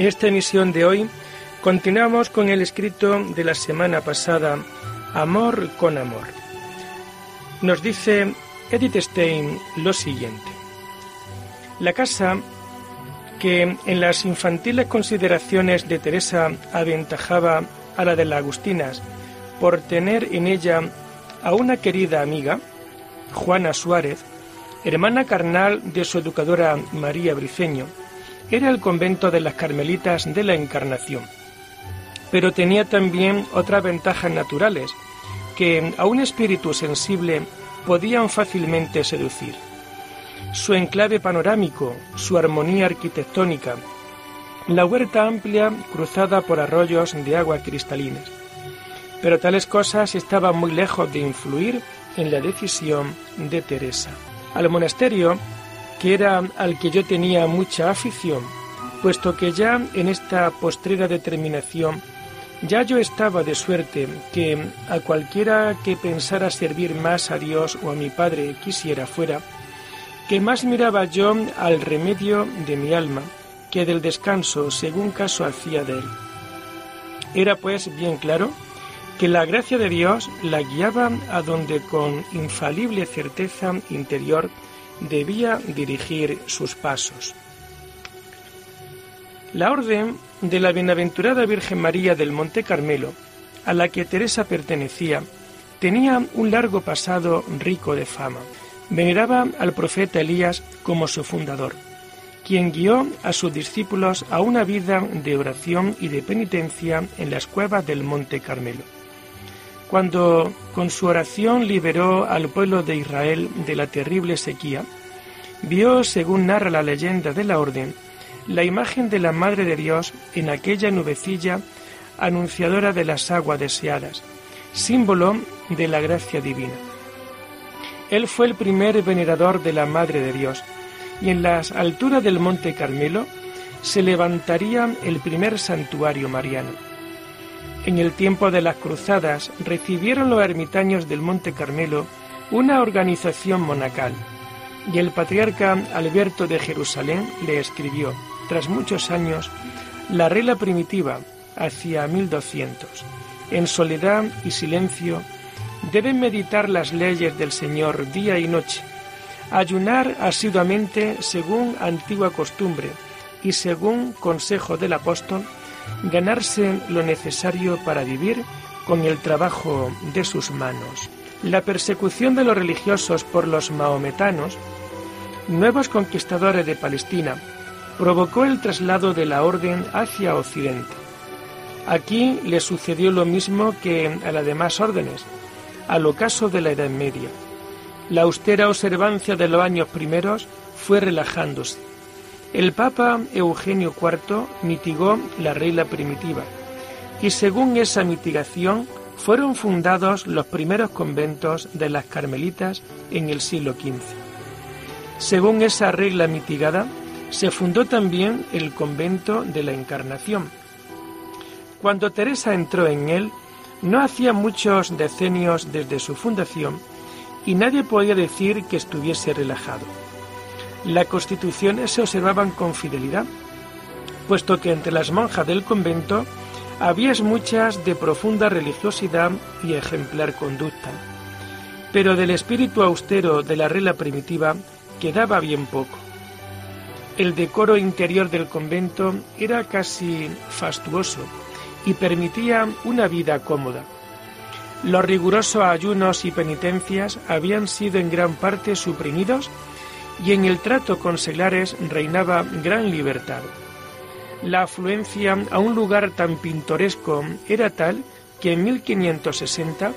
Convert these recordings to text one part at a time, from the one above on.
En esta emisión de hoy continuamos con el escrito de la semana pasada, Amor con Amor. Nos dice Edith Stein lo siguiente. La casa que en las infantiles consideraciones de Teresa aventajaba a la de las Agustinas por tener en ella a una querida amiga, Juana Suárez, hermana carnal de su educadora María Briceño, era el convento de las Carmelitas de la Encarnación. Pero tenía también otras ventajas naturales que a un espíritu sensible podían fácilmente seducir. Su enclave panorámico, su armonía arquitectónica, la huerta amplia cruzada por arroyos de agua cristalinas. Pero tales cosas estaban muy lejos de influir en la decisión de Teresa. Al monasterio que era al que yo tenía mucha afición, puesto que ya en esta postrera determinación ya yo estaba de suerte que a cualquiera que pensara servir más a Dios o a mi Padre quisiera fuera, que más miraba yo al remedio de mi alma que del descanso según caso hacía de él. Era pues bien claro que la gracia de Dios la guiaba a donde con infalible certeza interior debía dirigir sus pasos. La orden de la bienaventurada Virgen María del Monte Carmelo, a la que Teresa pertenecía, tenía un largo pasado rico de fama. Veneraba al profeta Elías como su fundador, quien guió a sus discípulos a una vida de oración y de penitencia en las cuevas del Monte Carmelo. Cuando con su oración liberó al pueblo de Israel de la terrible sequía, vio, según narra la leyenda de la orden, la imagen de la Madre de Dios en aquella nubecilla anunciadora de las aguas deseadas, símbolo de la gracia divina. Él fue el primer venerador de la Madre de Dios, y en las alturas del Monte Carmelo se levantaría el primer santuario mariano. En el tiempo de las cruzadas recibieron los ermitaños del Monte Carmelo una organización monacal y el patriarca Alberto de Jerusalén le escribió, tras muchos años, la regla primitiva hacia 1200. En soledad y silencio deben meditar las leyes del Señor día y noche, ayunar asiduamente según antigua costumbre y según consejo del apóstol, ganarse lo necesario para vivir con el trabajo de sus manos. La persecución de los religiosos por los maometanos, nuevos conquistadores de Palestina, provocó el traslado de la orden hacia Occidente. Aquí le sucedió lo mismo que a las demás órdenes, al ocaso de la Edad Media. La austera observancia de los años primeros fue relajándose el Papa Eugenio IV mitigó la regla primitiva y según esa mitigación fueron fundados los primeros conventos de las Carmelitas en el siglo XV. Según esa regla mitigada, se fundó también el convento de la Encarnación. Cuando Teresa entró en él, no hacía muchos decenios desde su fundación y nadie podía decir que estuviese relajado las constituciones se observaban con fidelidad, puesto que entre las monjas del convento había muchas de profunda religiosidad y ejemplar conducta. Pero del espíritu austero de la regla primitiva quedaba bien poco. El decoro interior del convento era casi fastuoso y permitía una vida cómoda. Los rigurosos ayunos y penitencias habían sido en gran parte suprimidos y en el trato con seglares reinaba gran libertad. La afluencia a un lugar tan pintoresco era tal que en 1560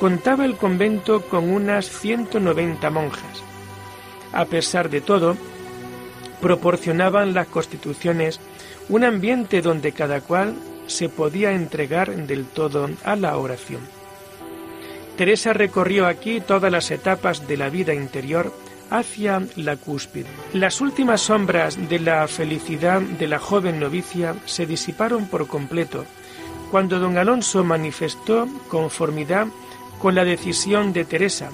contaba el convento con unas 190 monjas. A pesar de todo, proporcionaban las constituciones un ambiente donde cada cual se podía entregar del todo a la oración. Teresa recorrió aquí todas las etapas de la vida interior hacia la cúspide. Las últimas sombras de la felicidad de la joven novicia se disiparon por completo cuando don Alonso manifestó conformidad con la decisión de Teresa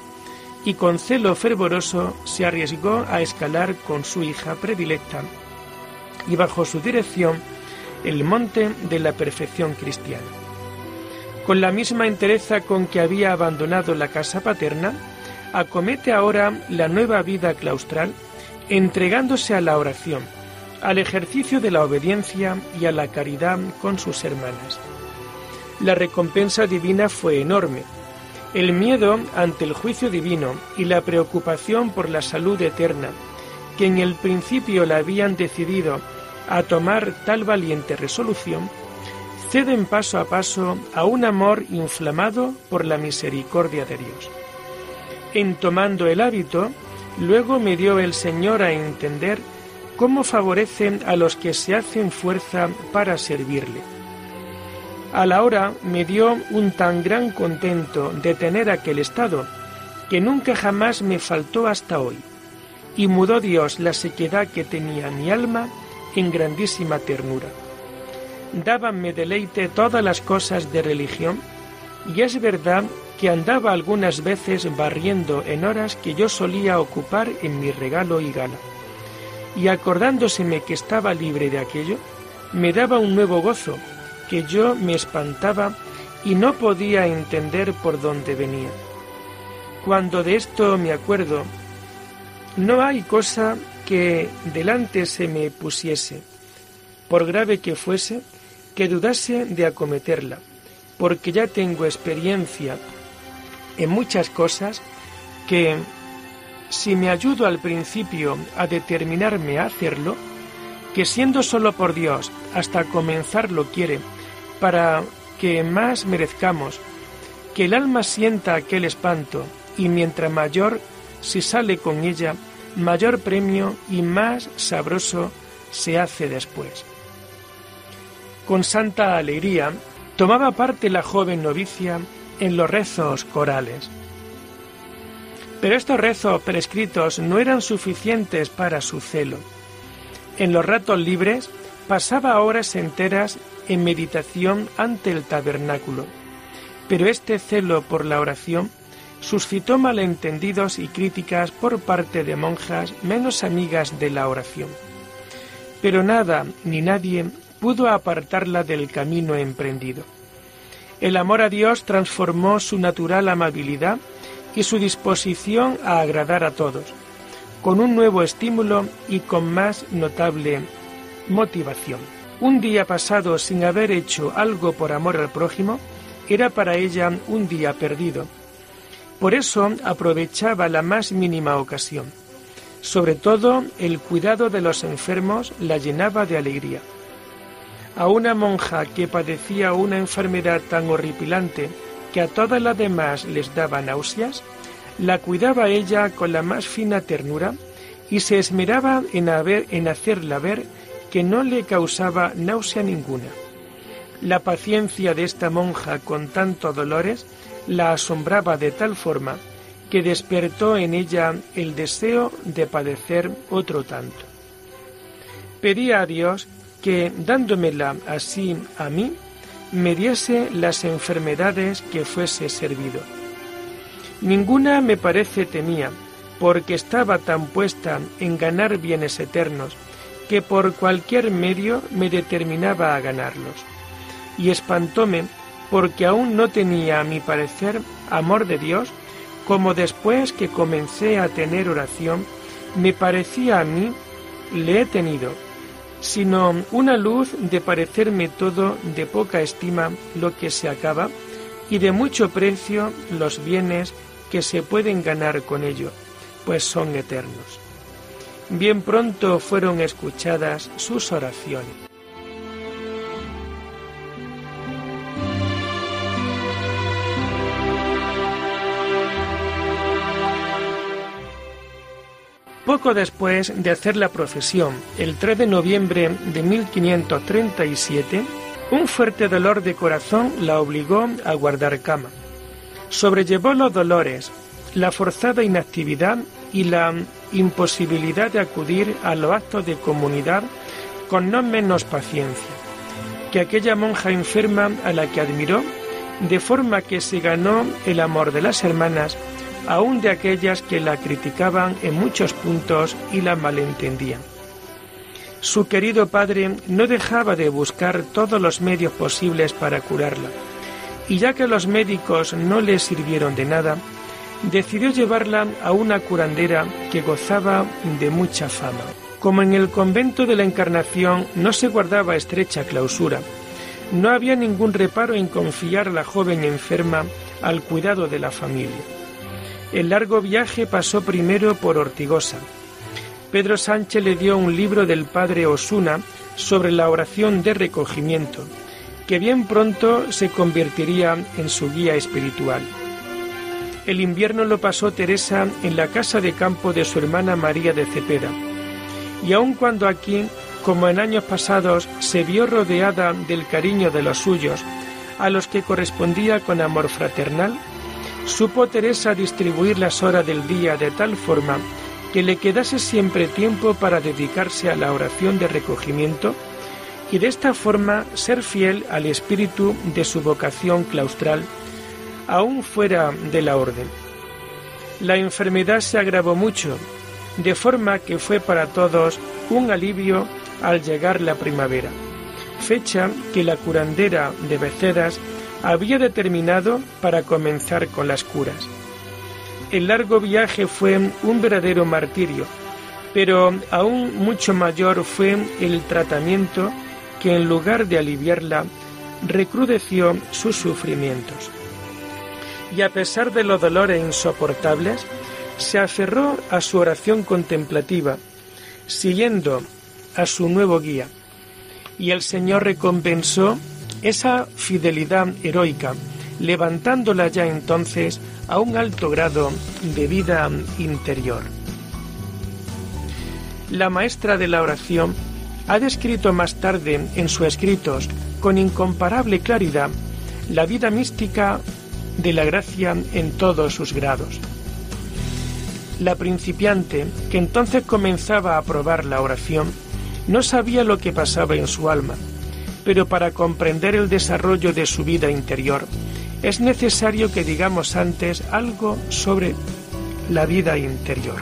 y con celo fervoroso se arriesgó a escalar con su hija predilecta y bajo su dirección el monte de la perfección cristiana. Con la misma entereza con que había abandonado la casa paterna, acomete ahora la nueva vida claustral, entregándose a la oración, al ejercicio de la obediencia y a la caridad con sus hermanas. La recompensa divina fue enorme. El miedo ante el juicio divino y la preocupación por la salud eterna, que en el principio la habían decidido a tomar tal valiente resolución, ceden paso a paso a un amor inflamado por la misericordia de Dios. En tomando el hábito, luego me dio el Señor a entender cómo favorecen a los que se hacen fuerza para servirle. A la hora me dio un tan gran contento de tener aquel estado, que nunca jamás me faltó hasta hoy, y mudó Dios la sequedad que tenía mi alma en grandísima ternura. Dábanme deleite todas las cosas de religión, y es verdad que andaba algunas veces barriendo en horas que yo solía ocupar en mi regalo y gala. Y acordándoseme que estaba libre de aquello, me daba un nuevo gozo, que yo me espantaba y no podía entender por dónde venía. Cuando de esto me acuerdo, no hay cosa que delante se me pusiese, por grave que fuese, que dudase de acometerla, porque ya tengo experiencia en muchas cosas que si me ayudo al principio a determinarme a hacerlo, que siendo solo por Dios hasta comenzar lo quiere, para que más merezcamos, que el alma sienta aquel espanto, y mientras mayor, si sale con ella, mayor premio y más sabroso se hace después. Con santa alegría tomaba parte la joven novicia en los rezos corales. Pero estos rezos prescritos no eran suficientes para su celo. En los ratos libres pasaba horas enteras en meditación ante el tabernáculo, pero este celo por la oración suscitó malentendidos y críticas por parte de monjas menos amigas de la oración. Pero nada ni nadie pudo apartarla del camino emprendido. El amor a Dios transformó su natural amabilidad y su disposición a agradar a todos, con un nuevo estímulo y con más notable motivación. Un día pasado sin haber hecho algo por amor al prójimo era para ella un día perdido. Por eso aprovechaba la más mínima ocasión. Sobre todo el cuidado de los enfermos la llenaba de alegría a una monja que padecía una enfermedad tan horripilante que a todas las demás les daba náuseas, la cuidaba ella con la más fina ternura y se esmeraba en, hacerla ver que no le causaba náusea ninguna. La paciencia de esta monja con tantos dolores la asombraba de tal forma que despertó en ella el deseo de padecer otro tanto. Pedía a Dios que, dándomela así a mí, me diese las enfermedades que fuese servido. Ninguna me parece temía, porque estaba tan puesta en ganar bienes eternos, que por cualquier medio me determinaba a ganarlos. Y espantóme, porque aún no tenía, a mi parecer, amor de Dios, como después que comencé a tener oración, me parecía a mí, le he tenido, sino una luz de parecerme todo de poca estima lo que se acaba y de mucho precio los bienes que se pueden ganar con ello, pues son eternos. Bien pronto fueron escuchadas sus oraciones. Poco después de hacer la profesión, el 3 de noviembre de 1537, un fuerte dolor de corazón la obligó a guardar cama. Sobrellevó los dolores, la forzada inactividad y la imposibilidad de acudir a los actos de comunidad con no menos paciencia que aquella monja enferma a la que admiró, de forma que se ganó el amor de las hermanas, aun de aquellas que la criticaban en muchos puntos y la malentendían. Su querido padre no dejaba de buscar todos los medios posibles para curarla, y ya que los médicos no le sirvieron de nada, decidió llevarla a una curandera que gozaba de mucha fama. Como en el convento de la Encarnación no se guardaba estrecha clausura, no había ningún reparo en confiar a la joven enferma al cuidado de la familia. El largo viaje pasó primero por Ortigosa. Pedro Sánchez le dio un libro del padre Osuna sobre la oración de recogimiento, que bien pronto se convertiría en su guía espiritual. El invierno lo pasó Teresa en la casa de campo de su hermana María de Cepeda, y aun cuando aquí, como en años pasados, se vio rodeada del cariño de los suyos, a los que correspondía con amor fraternal, supo Teresa distribuir las horas del día de tal forma que le quedase siempre tiempo para dedicarse a la oración de recogimiento y de esta forma ser fiel al espíritu de su vocación claustral aún fuera de la orden. La enfermedad se agravó mucho, de forma que fue para todos un alivio al llegar la primavera, fecha que la curandera de Becedas había determinado para comenzar con las curas. El largo viaje fue un verdadero martirio, pero aún mucho mayor fue el tratamiento que en lugar de aliviarla, recrudeció sus sufrimientos y a pesar de los dolores insoportables, se aferró a su oración contemplativa, siguiendo a su nuevo guía. Y el Señor recompensó esa fidelidad heroica, levantándola ya entonces a un alto grado de vida interior. La maestra de la oración ha descrito más tarde en sus escritos con incomparable claridad la vida mística de la gracia en todos sus grados. La principiante, que entonces comenzaba a probar la oración, no sabía lo que pasaba en su alma, pero para comprender el desarrollo de su vida interior, es necesario que digamos antes algo sobre la vida interior.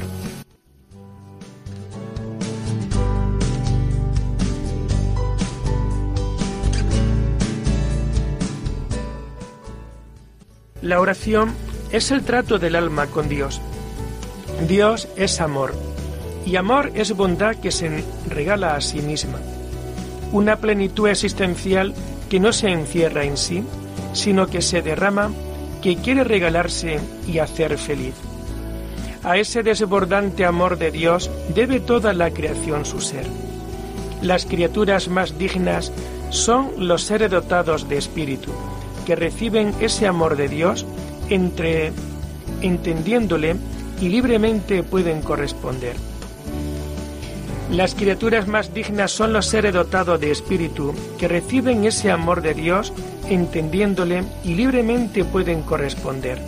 La oración es el trato del alma con Dios. Dios es amor y amor es bondad que se regala a sí misma. Una plenitud existencial que no se encierra en sí, sino que se derrama, que quiere regalarse y hacer feliz. A ese desbordante amor de Dios debe toda la creación su ser. Las criaturas más dignas son los seres dotados de espíritu, que reciben ese amor de Dios entre entendiéndole y libremente pueden corresponder. Las criaturas más dignas son los seres dotados de espíritu que reciben ese amor de Dios entendiéndole y libremente pueden corresponder,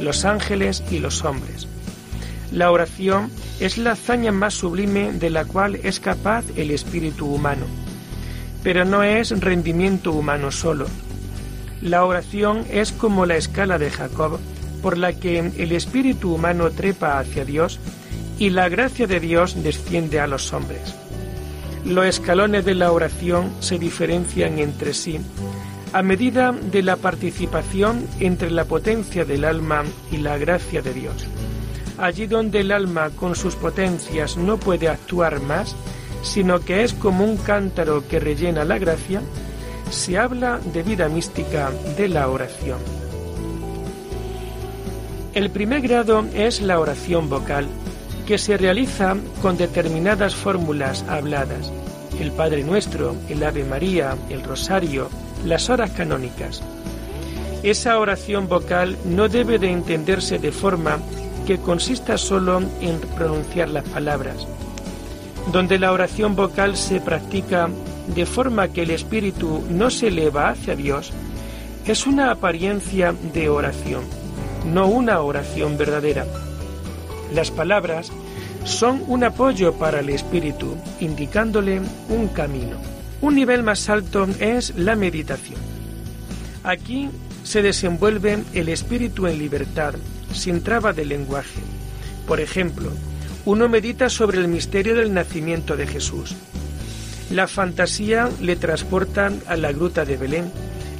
los ángeles y los hombres. La oración es la hazaña más sublime de la cual es capaz el espíritu humano, pero no es rendimiento humano solo, la oración es como la escala de Jacob por la que el espíritu humano trepa hacia Dios y la gracia de Dios desciende a los hombres. Los escalones de la oración se diferencian entre sí a medida de la participación entre la potencia del alma y la gracia de Dios. Allí donde el alma con sus potencias no puede actuar más, sino que es como un cántaro que rellena la gracia, se habla de vida mística de la oración. El primer grado es la oración vocal, que se realiza con determinadas fórmulas habladas, el Padre Nuestro, el Ave María, el Rosario, las horas canónicas. Esa oración vocal no debe de entenderse de forma que consista solo en pronunciar las palabras, donde la oración vocal se practica de forma que el espíritu no se eleva hacia Dios, es una apariencia de oración, no una oración verdadera. Las palabras son un apoyo para el espíritu, indicándole un camino. Un nivel más alto es la meditación. Aquí se desenvuelve el espíritu en libertad, sin traba de lenguaje. Por ejemplo, uno medita sobre el misterio del nacimiento de Jesús. La fantasía le transporta a la gruta de Belén,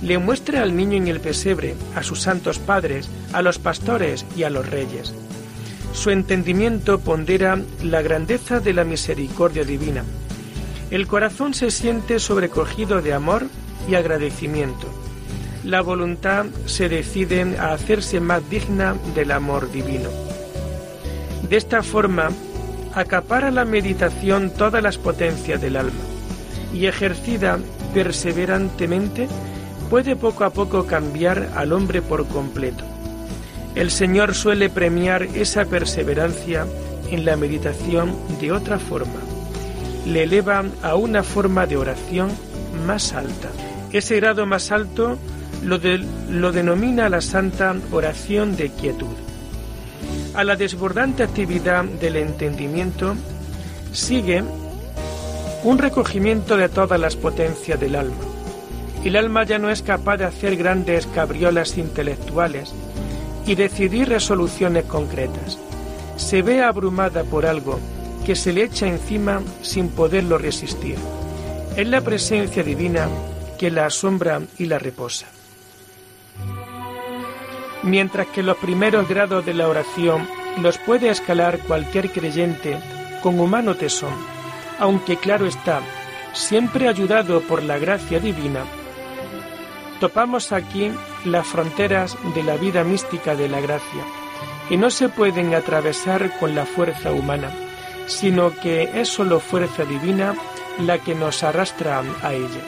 le muestra al niño en el pesebre, a sus santos padres, a los pastores y a los reyes. Su entendimiento pondera la grandeza de la misericordia divina. El corazón se siente sobrecogido de amor y agradecimiento. La voluntad se decide a hacerse más digna del amor divino. De esta forma, acapara la meditación todas las potencias del alma y ejercida perseverantemente puede poco a poco cambiar al hombre por completo. El Señor suele premiar esa perseverancia en la meditación de otra forma. Le eleva a una forma de oración más alta. Ese grado más alto lo, lo denomina la santa oración de quietud. A la desbordante actividad del entendimiento sigue un recogimiento de todas las potencias del alma. El alma ya no es capaz de hacer grandes cabriolas intelectuales, y decidir resoluciones concretas. Se ve abrumada por algo que se le echa encima sin poderlo resistir. Es la presencia divina que la asombra y la reposa. Mientras que los primeros grados de la oración los puede escalar cualquier creyente con humano tesón, aunque claro está, siempre ayudado por la gracia divina, topamos aquí las fronteras de la vida mística de la gracia, que no se pueden atravesar con la fuerza humana, sino que es sólo fuerza divina la que nos arrastra a ella.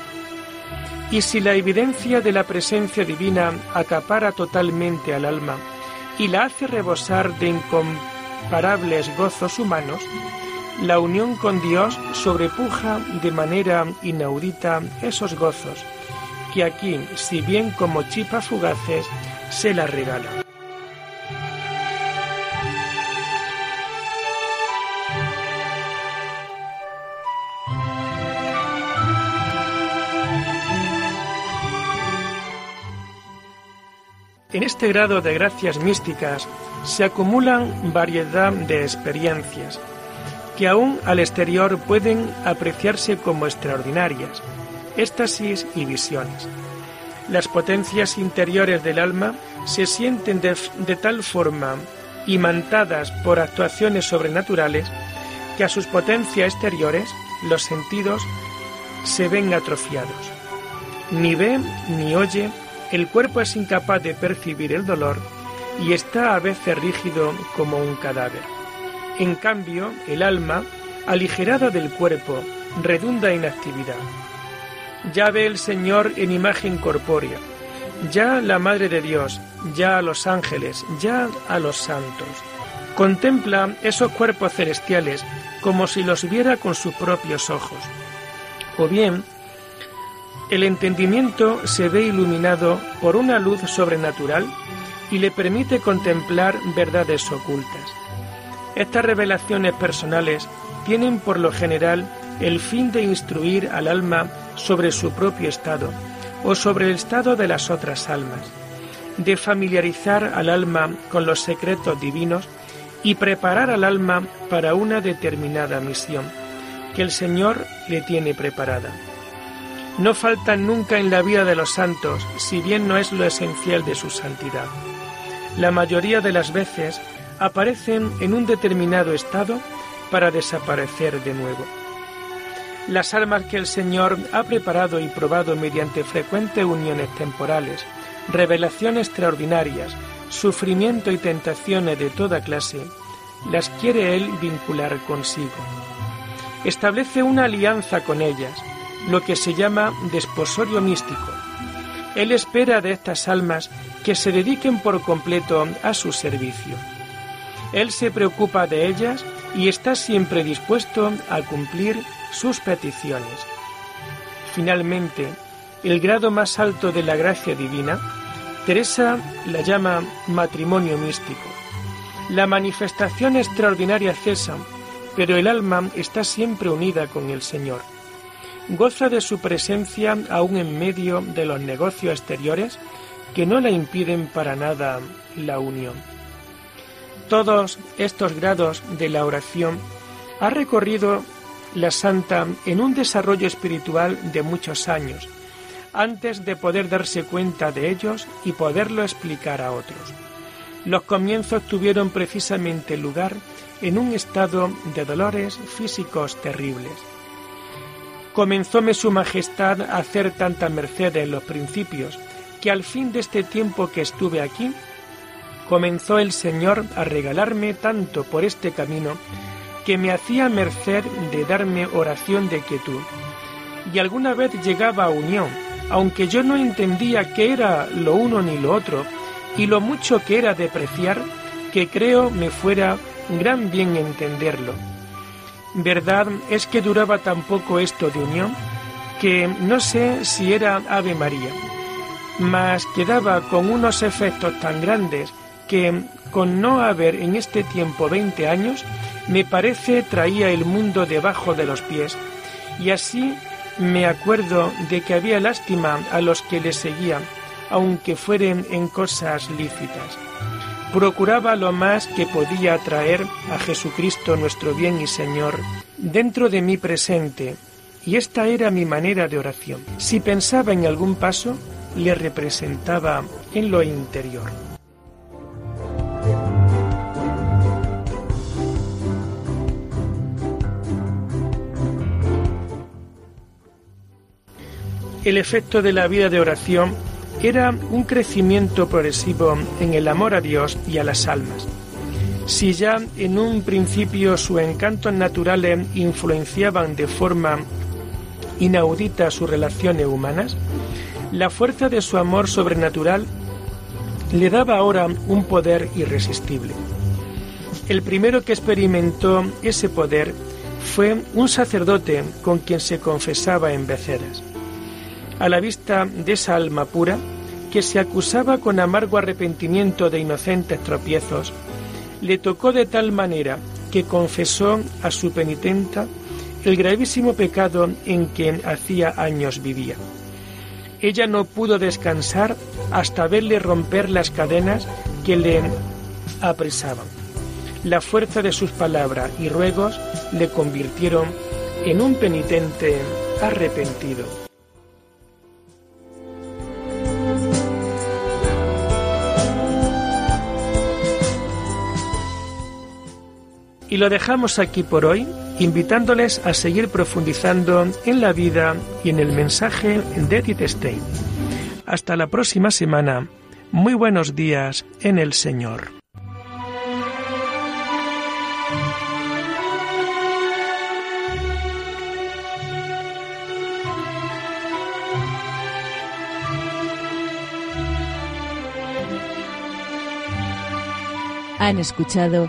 Y si la evidencia de la presencia divina acapara totalmente al alma y la hace rebosar de incomparables gozos humanos, la unión con Dios sobrepuja de manera inaudita esos gozos que aquí, si bien como chipas fugaces, se la regala. En este grado de gracias místicas se acumulan variedad de experiencias que aún al exterior pueden apreciarse como extraordinarias, éxtasis y visiones. Las potencias interiores del alma se sienten de, tal forma imantadas por actuaciones sobrenaturales que a sus potencias exteriores los sentidos se ven atrofiados. Ni ve ni oye, el cuerpo es incapaz de percibir el dolor y está a veces rígido como un cadáver. En cambio, el alma, aligerada del cuerpo, redunda en actividad ya ve el Señor en imagen corpórea, ya la Madre de Dios, ya a los ángeles, ya a los santos. Contempla esos cuerpos celestiales como si los viera con sus propios ojos. O bien, el entendimiento se ve iluminado por una luz sobrenatural y le permite contemplar verdades ocultas. Estas revelaciones personales tienen por lo general el fin de instruir al alma sobre su propio estado o sobre el estado de las otras almas, de familiarizar al alma con los secretos divinos y preparar al alma para una determinada misión que el Señor le tiene preparada. No faltan nunca en la vida de los santos, si bien no es lo esencial de su santidad. La mayoría de las veces aparecen en un determinado estado para desaparecer de nuevo. Las almas que el Señor ha preparado y probado mediante frecuentes uniones temporales, revelaciones extraordinarias, sufrimiento y tentaciones de toda clase, las quiere Él vincular consigo. Establece una alianza con ellas, lo que se llama desposorio místico. Él espera de estas almas que se dediquen por completo a su servicio. Él se preocupa de ellas y está siempre dispuesto a cumplir sus peticiones. Finalmente, el grado más alto de la gracia divina, Teresa la llama matrimonio místico. La manifestación extraordinaria cesa, pero el alma está siempre unida con el Señor. Goza de su presencia aún en medio de los negocios exteriores que no le impiden para nada la unión. Todos estos grados de la oración ha recorrido la santa en un desarrollo espiritual de muchos años, antes de poder darse cuenta de ellos y poderlo explicar a otros. Los comienzos tuvieron precisamente lugar en un estado de dolores físicos terribles. Comenzóme Su Majestad a hacer tanta merced en los principios que al fin de este tiempo que estuve aquí, comenzó el Señor a regalarme tanto por este camino que me hacía merced de darme oración de quietud. Y alguna vez llegaba a unión, aunque yo no entendía qué era lo uno ni lo otro, y lo mucho que era depreciar, que creo me fuera gran bien entenderlo. Verdad es que duraba tan poco esto de unión, que no sé si era Ave María, mas quedaba con unos efectos tan grandes que, con no haber en este tiempo veinte años, me parece traía el mundo debajo de los pies, y así me acuerdo de que había lástima a los que le seguían, aunque fueren en cosas lícitas. Procuraba lo más que podía atraer a Jesucristo nuestro bien y Señor dentro de mi presente, y esta era mi manera de oración. Si pensaba en algún paso, le representaba en lo interior. El efecto de la vida de oración era un crecimiento progresivo en el amor a Dios y a las almas. Si ya en un principio sus encantos naturales influenciaban de forma inaudita sus relaciones humanas, la fuerza de su amor sobrenatural le daba ahora un poder irresistible. El primero que experimentó ese poder fue un sacerdote con quien se confesaba en beceras. A la vista de esa alma pura, que se acusaba con amargo arrepentimiento de inocentes tropiezos, le tocó de tal manera que confesó a su penitenta el gravísimo pecado en que hacía años vivía. Ella no pudo descansar hasta verle romper las cadenas que le apresaban. La fuerza de sus palabras y ruegos le convirtieron en un penitente arrepentido. Y lo dejamos aquí por hoy, invitándoles a seguir profundizando en la vida y en el mensaje de Edith Stein. Hasta la próxima semana. Muy buenos días en el Señor. Han escuchado